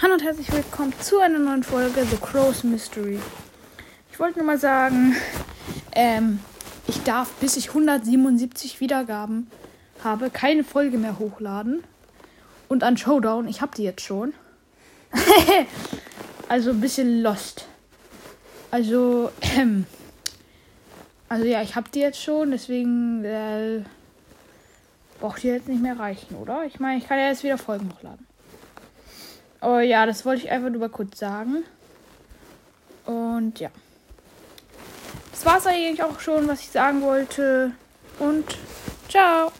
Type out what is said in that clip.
Hallo und herzlich willkommen zu einer neuen Folge The Crow's Mystery. Ich wollte nur mal sagen, ähm, ich darf bis ich 177 Wiedergaben habe keine Folge mehr hochladen. Und an Showdown, ich habe die jetzt schon. also ein bisschen lost. Also, ähm, also ja, ich habe die jetzt schon, deswegen äh, braucht die jetzt nicht mehr reichen, oder? Ich meine, ich kann ja jetzt wieder Folgen hochladen. Oh ja, das wollte ich einfach nur mal kurz sagen. Und ja. Das war es eigentlich auch schon, was ich sagen wollte. Und ciao.